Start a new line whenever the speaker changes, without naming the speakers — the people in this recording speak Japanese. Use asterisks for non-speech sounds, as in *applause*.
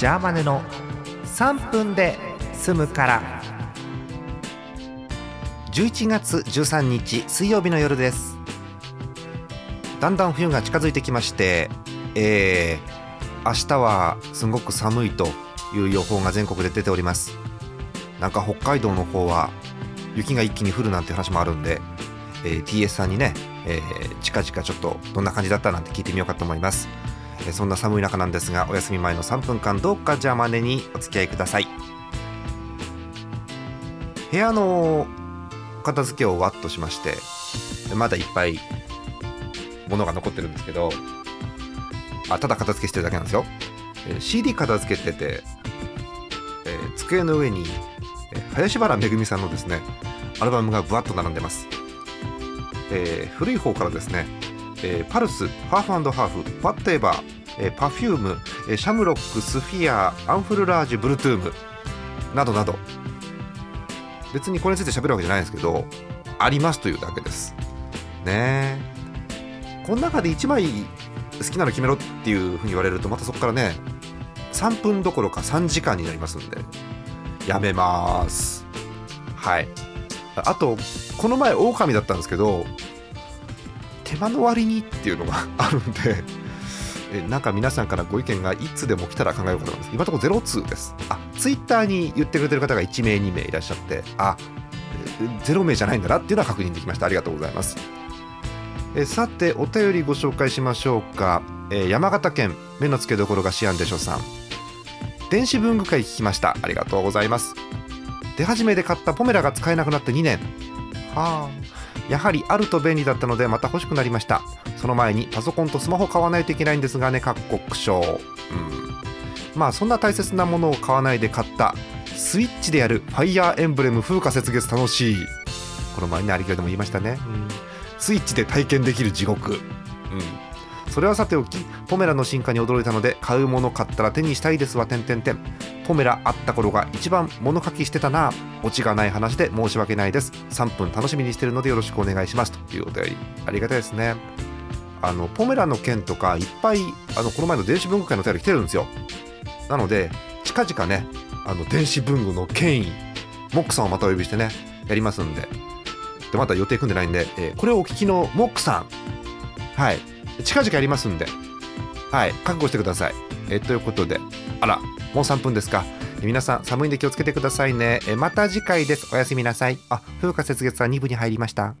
ジャーマネの3分で済むから。11月13日水曜日の夜です。だんだん冬が近づいてきまして、えー、明日はすごく寒いという予報が全国で出ております。なんか北海道の方は雪が一気に降るなんて話もあるんで、えー TS さんにね、えー近々ちょっとどんな感じだったなんて聞いてみようかと思います、そんな寒い中なんですがお休み前の3分間どうかジャーマネにお付き合いください。部屋の片付けをわっとしましてまだいっぱい物が残ってるんですけどあただ片付けしてるだけなんですよ、え CD 片付けてて、えー机の上に、え林原めぐみさんのですねアルバムがぶわっと並んでます、えー古い方からですね、えーパルスハーフハーフファットエバー、えーパフューム、えーシャムロックスフィアアンフルラージュブルトゥームなどなど。別にこれについて喋るわけじゃないんですけどありますというだけです。ね。えこの中で1枚好きなの決めろっていうふうに言われるとまたそこからね3分どころか3時間になりますんで。やめます。はい。あとこの前狼だったんですけど手間の割にっていうのが *laughs* あるんでえなんか皆さんからご意見がいつでも来たら考えようかと思います。今のところ02です。あツイッターに言ってくれてる方が1名2名いらっしゃってあ0名じゃないんだなっていうのは確認できました。ありがとうございます。えさてお便りご紹介しましょうか、え山形県目の付けどころがシアンでしょさん。電子文具会聞きました。ありがとうございます。出始めで買ったポメラが使えなくなって2年。はあ。やはりあると便利だったのでまた欲しくなりました。その前にパソコンとスマホ買わないといけないんですがねかっこ苦笑う。ん。まあそんな大切なものを買わないで買ったスイッチでやるファイヤーエンブレム風化雪月楽しい。この前にありきでも言いましたね、うん。スイッチで体験できる地獄。うん。それはさておきポメラの進化に驚いたので買うもの買ったら手にしたいですわ点々点ポメラあった頃が一番物書きしてたなオチがない話で申し訳ないです。3分楽しみにしてるのでよろしくお願いします。というお便りありがたいですね。あのポメラの件とかいっぱいあのこの前の電子文具会のお便り来てるんですよ。なので近々ねあの電子文具の権威モックさんをまたお呼びしてねやりますんで。でまだ予定組んでないんで、えーこれをお聞きのモックさん。はい。近々やりますんで。はい覚悟してください。えということであらもう3分ですか。皆さん寒いんで気をつけてくださいね。えまた次回です。おやすみなさい。あ風花雪月は2部に入りました。